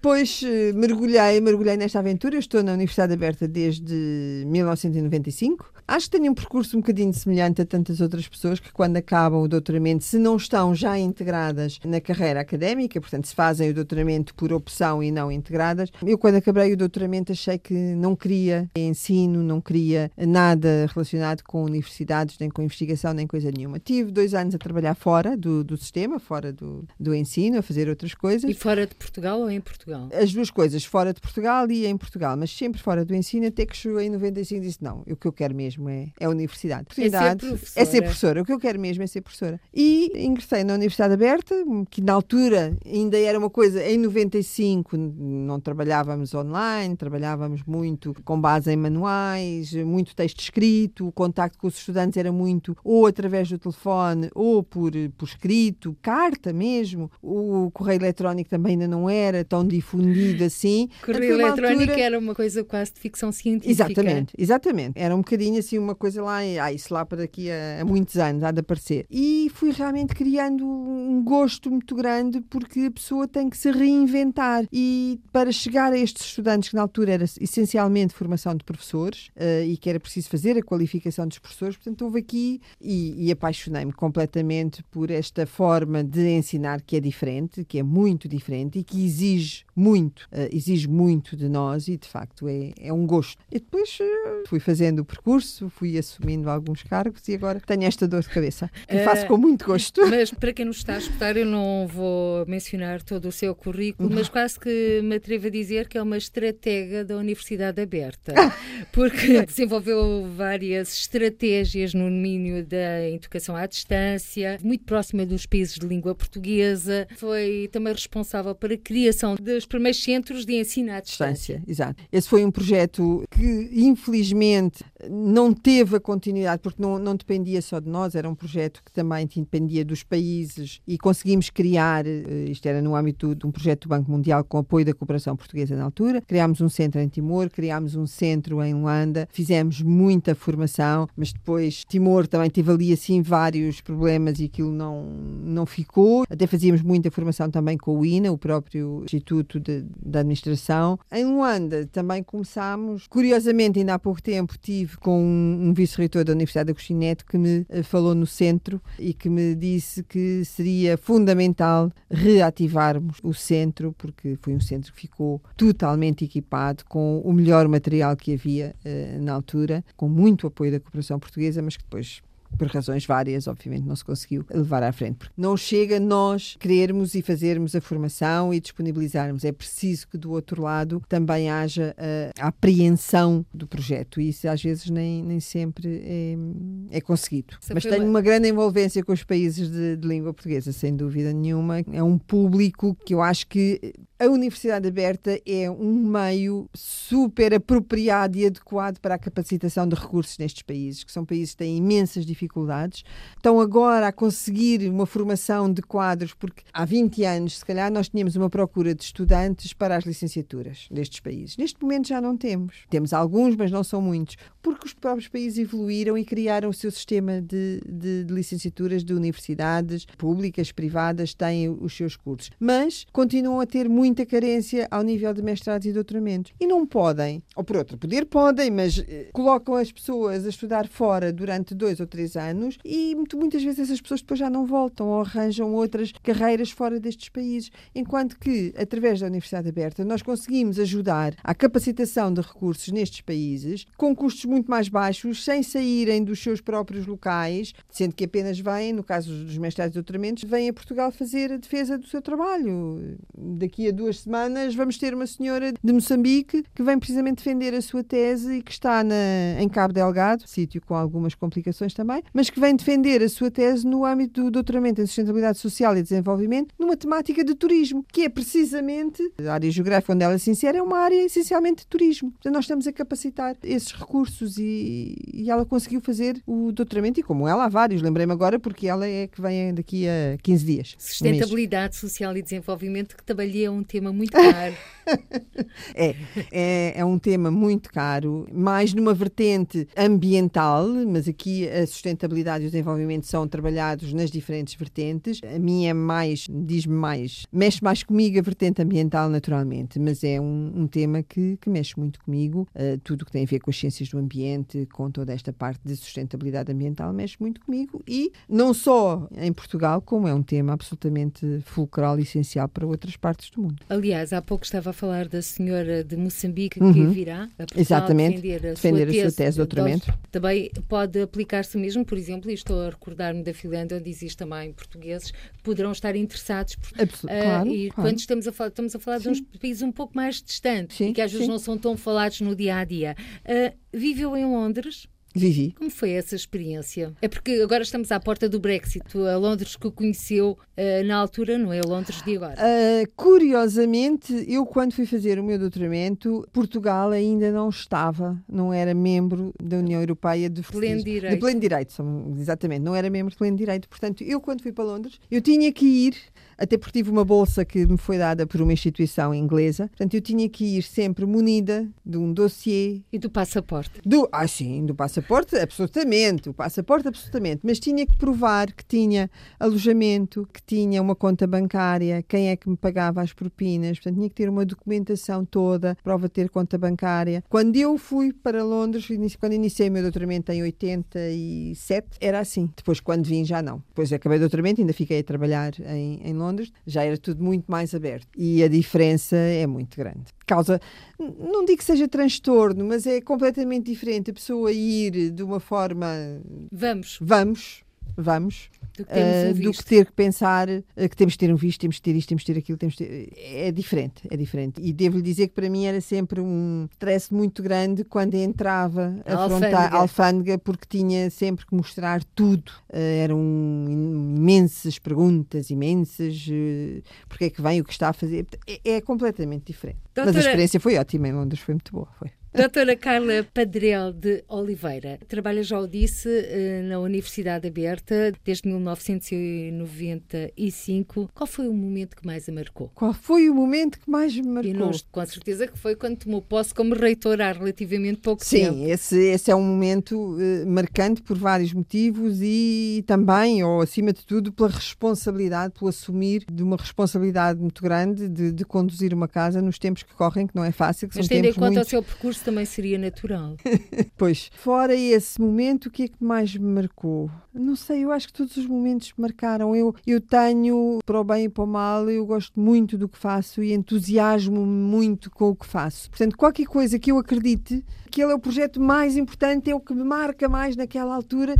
Pois eh, mergulhei, mergulhei nesta aventura. Eu estou na Universidade Aberta desde 1995. Acho que tenho um percurso um bocadinho semelhante a tantas outras pessoas que, quando acabam o doutoramento, se não estão já integradas na carreira académica, portanto, se fazem o doutoramento por opção e não integradas. Eu, quando acabei o doutoramento, achei que não queria ensino, não queria nada relacionado com universidades, nem com investigação, nem coisa nenhuma. Tive dois anos a trabalhar fora do, do sistema, fora do, do ensino, a fazer outras coisas. E fora de Portugal ou em Portugal? As duas coisas, fora de Portugal e em Portugal, mas sempre fora do ensino, até que chegou em 95 e disse: não, o que eu quero mesmo é, é a universidade. É ser professora. é ser professora. O que eu quero mesmo é ser professora. E ingressei na Universidade Aberta, que na altura ainda era uma coisa, em 95 não trabalhávamos online, trabalhávamos muito com base em manuais, muito texto escrito, o contacto com os estudantes era muito ou através do telefone ou por, por escrito, carta mesmo. O correio eletrónico também ainda não era tão difundido assim. Correio eletrónico altura... era uma coisa quase de ficção científica. Exatamente, exatamente. Era um bocadinho assim uma coisa lá, ah, isso lá para daqui a, a muitos anos há de aparecer. E fui realmente criando um gosto muito grande porque a pessoa tem que se reinventar. E para chegar a estes estudantes, que na altura era essencialmente formação de professores uh, e que era preciso fazer a qualificação dos professores, portanto, houve aqui e, e apaixonei-me completamente por esta forma de ensinar que é diferente, que é muito diferente e que exige muito, uh, exige muito de nós e de facto é, é um gosto. E depois uh, fui fazendo o percurso, fui assumindo alguns cargos e agora tenho esta dor de cabeça, que uh, faço com muito gosto. Mas para quem nos está a escutar, eu não vou mencionar todo o seu currículo, mas quase que me atrevo a dizer que é uma estratega da Universidade Aberta, porque desenvolveu várias estratégias no domínio da educação à distância, muito próxima dos países de língua portuguesa, foi também responsável para a criação dos primeiros centros de ensino à distância. distância. Exato. Esse foi um projeto que, infelizmente, não teve a continuidade, porque não, não dependia só de nós, era um projeto que também dependia dos países e conseguimos criar, eh, isto era no âmbito de um projeto do Banco Mundial com apoio da cooperação portuguesa na altura, criámos um centro em Timor, criámos um centro em Luanda, fizemos muita formação, mas depois Timor também teve ali assim vários problemas e aquilo não, não ficou. Até fazíamos muita formação também com o INA, o próprio Instituto de, de Administração. Em Luanda também começámos, curiosamente ainda há pouco tempo tive com um, um vice-reitor da Universidade Agostinho Neto que me eh, falou no centro e que me disse que seria fundamental reativarmos o centro, porque foi um centro que ficou totalmente equipado com o melhor material que havia uh, na altura, com muito apoio da cooperação portuguesa, mas que depois por razões várias, obviamente não se conseguiu levar à frente. Porque não chega nós querermos e fazermos a formação e disponibilizarmos. É preciso que do outro lado também haja a, apreensão do projeto. E isso às vezes nem, nem sempre é, é conseguido. Mas tenho uma grande envolvência com os países de, de língua portuguesa, sem dúvida nenhuma. É um público que eu acho que a Universidade Aberta é um meio super apropriado e adequado para a capacitação de recursos nestes países, que são países que têm imensas dificuldades. Estão agora a conseguir uma formação de quadros, porque há 20 anos, se calhar, nós tínhamos uma procura de estudantes para as licenciaturas destes países. Neste momento já não temos. Temos alguns, mas não são muitos, porque os próprios países evoluíram e criaram o seu sistema de, de, de licenciaturas de universidades públicas, privadas, têm os seus cursos. Mas continuam a ter muito muita carência ao nível de mestrados e doutoramentos. E não podem, ou por outro poder podem, mas eh, colocam as pessoas a estudar fora durante dois ou três anos e muitas vezes essas pessoas depois já não voltam ou arranjam outras carreiras fora destes países. Enquanto que, através da Universidade Aberta, nós conseguimos ajudar à capacitação de recursos nestes países com custos muito mais baixos, sem saírem dos seus próprios locais, sendo que apenas vêm, no caso dos mestrados e doutoramentos, vêm a Portugal fazer a defesa do seu trabalho. Daqui a duas semanas vamos ter uma senhora de Moçambique que vem precisamente defender a sua tese e que está na, em Cabo Delgado, sítio com algumas complicações também, mas que vem defender a sua tese no âmbito do doutoramento em sustentabilidade social e desenvolvimento numa temática de turismo, que é precisamente a área geográfica onde ela se insere, é uma área essencialmente de turismo. Portanto, nós estamos a capacitar esses recursos e, e ela conseguiu fazer o doutoramento e como ela há vários, lembrei-me agora porque ela é que vem daqui a 15 dias. Sustentabilidade um social e desenvolvimento que também é um tema muito caro. é, é, é um tema muito caro, mais numa vertente ambiental, mas aqui a sustentabilidade e o desenvolvimento são trabalhados nas diferentes vertentes. A minha é mais, diz-me mais, mexe mais comigo a vertente ambiental, naturalmente, mas é um, um tema que, que mexe muito comigo. Uh, tudo o que tem a ver com as ciências do ambiente, com toda esta parte de sustentabilidade ambiental, mexe muito comigo e não só em Portugal, como é um tema absolutamente fulcral e essencial para outras partes do mundo. Aliás, há pouco estava a falar da senhora de Moçambique uhum. que virá a Portugal Exatamente. defender a defender sua tese, a sua tese de doutoramento. Também pode aplicar-se mesmo, por exemplo, e estou a recordar-me da Finlândia, onde existe também portugueses que poderão estar interessados. Por, uh, claro, e claro. quando estamos a falar, estamos a falar de uns países um pouco mais distantes sim, e que às vezes sim. não são tão falados no dia a dia. Uh, viveu em Londres? Vivi. Como foi essa experiência? É porque agora estamos à porta do Brexit. A Londres que o conheceu uh, na altura não é a Londres de agora. Uh, curiosamente, eu quando fui fazer o meu doutoramento, Portugal ainda não estava, não era membro da União Europeia de pleno direito. De pleno direito, exatamente, não era membro de pleno direito. Portanto, eu quando fui para Londres, eu tinha que ir até porque tive uma bolsa que me foi dada por uma instituição inglesa. Portanto, eu tinha que ir sempre munida de um dossiê. E do passaporte? Do, ah, sim, do passaporte, absolutamente. O passaporte, absolutamente. Mas tinha que provar que tinha alojamento, que tinha uma conta bancária, quem é que me pagava as propinas. Portanto, tinha que ter uma documentação toda, prova de ter conta bancária. Quando eu fui para Londres, quando iniciei o meu doutoramento em 87, era assim. Depois, quando vim, já não. Depois acabei o doutoramento, ainda fiquei a trabalhar em, em Londres Londres, já era tudo muito mais aberto. E a diferença é muito grande. Causa, não digo que seja transtorno, mas é completamente diferente a pessoa ir de uma forma. Vamos. Vamos vamos, do que, uh, do que, ter que pensar uh, que temos de ter um visto, temos de ter isto, temos de ter aquilo, temos ter... É diferente, é diferente. E devo-lhe dizer que para mim era sempre um stress muito grande quando entrava a, a afrontar a alfândega, porque tinha sempre que mostrar tudo. Uh, eram imensas perguntas, imensas, porque é que vem, o que está a fazer. É, é completamente diferente. Doutora... Mas a experiência foi ótima em Londres, foi muito boa. Foi. Doutora Carla Padrel de Oliveira, trabalha, já o disse, eh, na Universidade Aberta desde 1995. Qual foi o momento que mais a marcou? Qual foi o momento que mais me marcou? E nós, com certeza que foi quando tomou posse como reitora há relativamente pouco Sim, tempo. Sim, esse, esse é um momento uh, marcante por vários motivos e também, ou acima de tudo, pela responsabilidade, pelo assumir de uma responsabilidade muito grande de, de conduzir uma casa nos tempos que correm, que não é fácil. Que Mas são tendo em conta muito... o seu percurso isso também seria natural. pois, fora esse momento, o que é que mais me marcou? Não sei, eu acho que todos os momentos me marcaram. Eu, eu tenho, para o bem e para o mal, eu gosto muito do que faço e entusiasmo-me muito com o que faço. Portanto, qualquer coisa que eu acredite que é o projeto mais importante, é o que me marca mais naquela altura,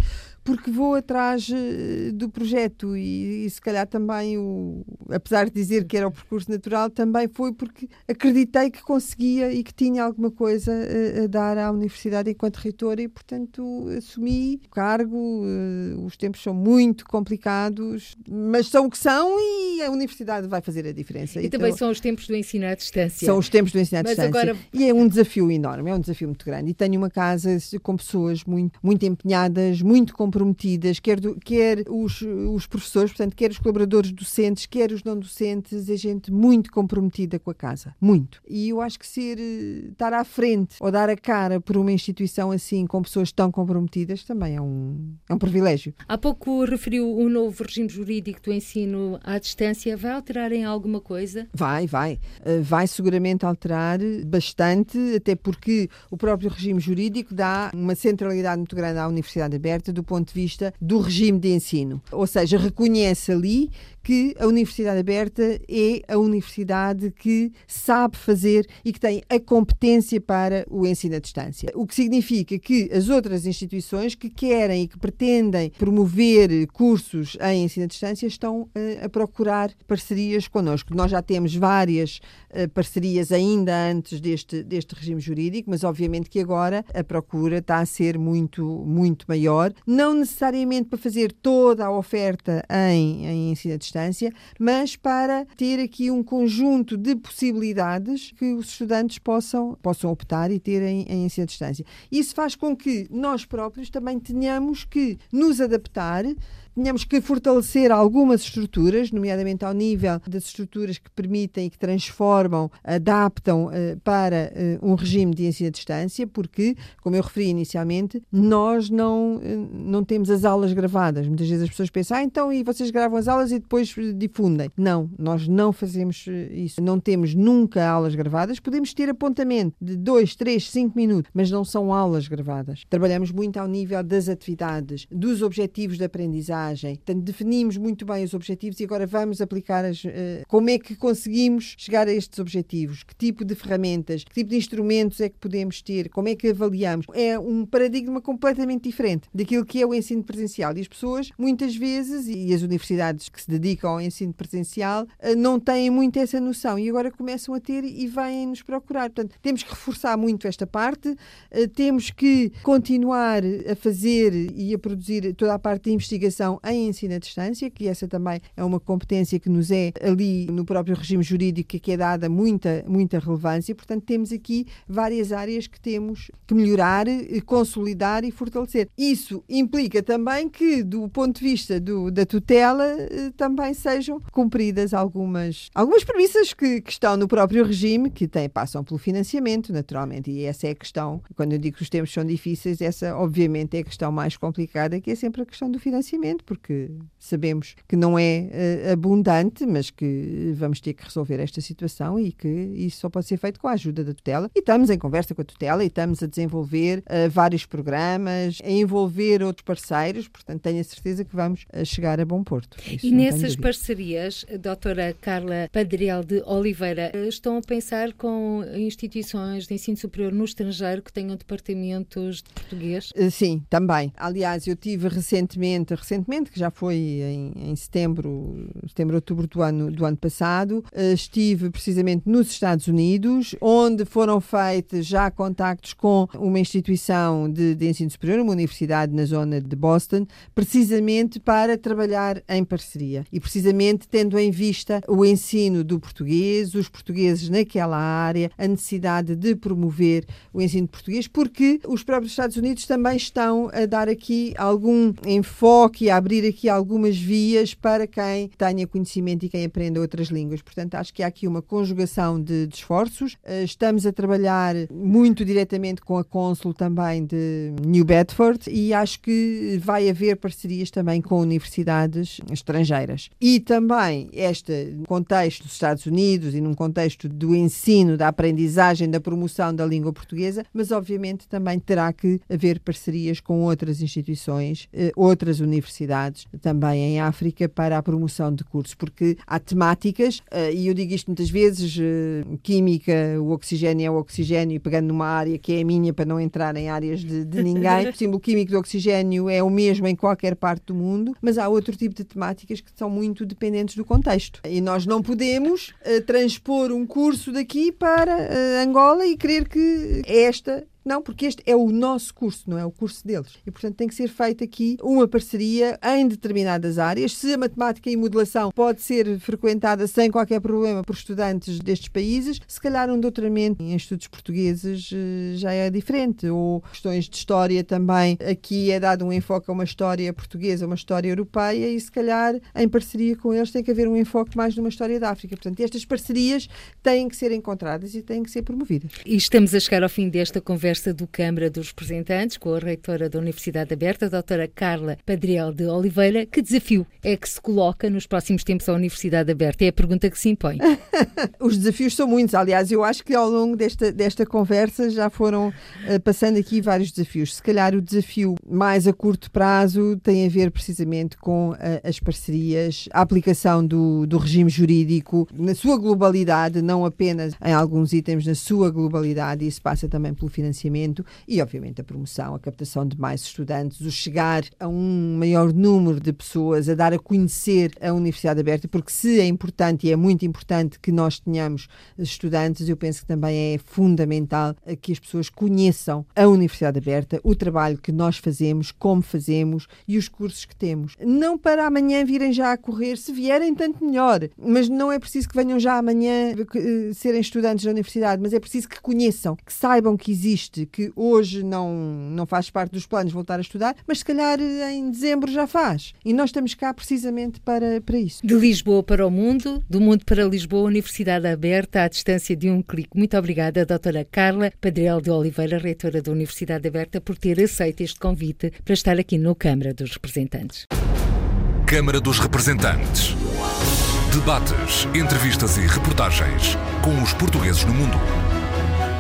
porque vou atrás eh, do projeto e, e, se calhar também, o, apesar de dizer que era o percurso natural, também foi porque acreditei que conseguia e que tinha alguma coisa a, a dar à universidade enquanto reitora e, portanto, assumi o cargo. Uh, os tempos são muito complicados, mas são o que são e a universidade vai fazer a diferença. E então, também são os tempos do ensino à distância. São os tempos do ensino à mas distância. Agora... E é um desafio enorme, é um desafio muito grande. E tenho uma casa com pessoas muito, muito empenhadas, muito comprometidas comprometidas, quer, do, quer os, os professores, portanto, quer os colaboradores docentes, quer os não docentes, é gente muito comprometida com a casa. Muito. E eu acho que ser, eh, estar à frente ou dar a cara por uma instituição assim, com pessoas tão comprometidas, também é um, é um privilégio. Há pouco referiu o novo regime jurídico do ensino à distância. Vai alterar em alguma coisa? Vai, vai. Eh, vai seguramente alterar bastante, até porque o próprio regime jurídico dá uma centralidade muito grande à Universidade Aberta do ponto de vista do regime de ensino. Ou seja, reconhece ali que a Universidade Aberta é a universidade que sabe fazer e que tem a competência para o ensino à distância. O que significa que as outras instituições que querem e que pretendem promover cursos em ensino à distância estão uh, a procurar parcerias connosco. Nós já temos várias uh, parcerias ainda antes deste, deste regime jurídico, mas obviamente que agora a procura está a ser muito, muito maior, não necessariamente para fazer toda a oferta em, em ensino à distância, mas para ter aqui um conjunto de possibilidades que os estudantes possam, possam optar e terem em ensino à distância. Isso faz com que nós próprios também tenhamos que nos adaptar Tínhamos que fortalecer algumas estruturas, nomeadamente ao nível das estruturas que permitem e que transformam, adaptam uh, para uh, um regime de ensino à distância, porque, como eu referi inicialmente, nós não, uh, não temos as aulas gravadas. Muitas vezes as pessoas pensam, ah, então e vocês gravam as aulas e depois difundem. Não, nós não fazemos isso. Não temos nunca aulas gravadas. Podemos ter apontamento de 2, 3, 5 minutos, mas não são aulas gravadas. Trabalhamos muito ao nível das atividades, dos objetivos de aprendizagem Portanto, definimos muito bem os objetivos e agora vamos aplicar as, uh, como é que conseguimos chegar a estes objetivos, que tipo de ferramentas, que tipo de instrumentos é que podemos ter, como é que avaliamos. É um paradigma completamente diferente daquilo que é o ensino presencial. E as pessoas, muitas vezes, e as universidades que se dedicam ao ensino presencial, uh, não têm muito essa noção e agora começam a ter e vêm nos procurar. Portanto, temos que reforçar muito esta parte, uh, temos que continuar a fazer e a produzir toda a parte de investigação em ensino à distância, que essa também é uma competência que nos é ali no próprio regime jurídico que é dada muita, muita relevância. Portanto, temos aqui várias áreas que temos que melhorar, eh, consolidar e fortalecer. Isso implica também que, do ponto de vista do, da tutela, eh, também sejam cumpridas algumas, algumas premissas que, que estão no próprio regime, que tem, passam pelo financiamento, naturalmente. E essa é a questão, quando eu digo que os tempos são difíceis, essa obviamente é a questão mais complicada, que é sempre a questão do financiamento, porque sabemos que não é uh, abundante, mas que vamos ter que resolver esta situação e que isso só pode ser feito com a ajuda da tutela. E estamos em conversa com a tutela e estamos a desenvolver uh, vários programas, a envolver outros parceiros, portanto tenho a certeza que vamos uh, chegar a bom porto. Isso e nessas parcerias, a doutora Carla Padriel de Oliveira, estão a pensar com instituições de ensino superior no estrangeiro que tenham departamentos de português? Sim, também. Aliás, eu tive recentemente, recentemente que já foi em, em setembro, setembro, outubro do ano, do ano passado. Uh, estive precisamente nos Estados Unidos, onde foram feitos já contactos com uma instituição de, de ensino superior, uma universidade na zona de Boston, precisamente para trabalhar em parceria. E precisamente tendo em vista o ensino do português, os portugueses naquela área, a necessidade de promover o ensino português, porque os próprios Estados Unidos também estão a dar aqui algum enfoque a abrir aqui algumas vias para quem tenha conhecimento e quem aprenda outras línguas. Portanto, acho que há aqui uma conjugação de, de esforços. Eh, estamos a trabalhar muito diretamente com a Consul também de New Bedford e acho que vai haver parcerias também com universidades estrangeiras. E também este contexto dos Estados Unidos e num contexto do ensino, da aprendizagem, da promoção da língua portuguesa, mas obviamente também terá que haver parcerias com outras instituições, eh, outras universidades também em África para a promoção de cursos, porque há temáticas, eh, e eu digo isto muitas vezes, eh, química, o oxigênio é o oxigênio, pegando numa área que é a minha para não entrar em áreas de, de ninguém. O símbolo químico do oxigênio é o mesmo em qualquer parte do mundo, mas há outro tipo de temáticas que são muito dependentes do contexto. E nós não podemos uh, transpor um curso daqui para uh, Angola e querer que esta não? Porque este é o nosso curso, não é o curso deles. E, portanto, tem que ser feita aqui uma parceria em determinadas áreas. Se a matemática e modelação pode ser frequentada sem qualquer problema por estudantes destes países, se calhar um doutoramento em estudos portugueses eh, já é diferente. Ou questões de história também. Aqui é dado um enfoque a uma história portuguesa, uma história europeia e, se calhar, em parceria com eles, tem que haver um enfoque mais numa história da África. Portanto, estas parcerias têm que ser encontradas e têm que ser promovidas. E estamos a chegar ao fim desta conversa do Câmara dos Representantes com a reitora da Universidade Aberta, a doutora Carla Padriel de Oliveira. Que desafio é que se coloca nos próximos tempos à Universidade Aberta? É a pergunta que se impõe. Os desafios são muitos. Aliás, eu acho que ao longo desta, desta conversa já foram uh, passando aqui vários desafios. Se calhar o desafio mais a curto prazo tem a ver precisamente com uh, as parcerias, a aplicação do, do regime jurídico na sua globalidade, não apenas em alguns itens, na sua globalidade. Isso passa também pelo financiamento e, obviamente, a promoção, a captação de mais estudantes, o chegar a um maior número de pessoas, a dar a conhecer a Universidade Aberta, porque se é importante e é muito importante que nós tenhamos estudantes, eu penso que também é fundamental que as pessoas conheçam a Universidade Aberta, o trabalho que nós fazemos, como fazemos e os cursos que temos. Não para amanhã virem já a correr, se vierem, tanto melhor, mas não é preciso que venham já amanhã eh, serem estudantes da universidade, mas é preciso que conheçam, que saibam que existe, que hoje não, não faz parte dos planos voltar a estudar, mas se calhar em dezembro já faz. E nós estamos cá precisamente para, para isso. De Lisboa para o mundo, do mundo para Lisboa, Universidade Aberta à distância de um clique. Muito obrigada, doutora Carla Padrel de Oliveira, reitora da Universidade Aberta, por ter aceito este convite para estar aqui no Câmara dos Representantes. Câmara dos Representantes. Debates, entrevistas e reportagens com os portugueses no mundo.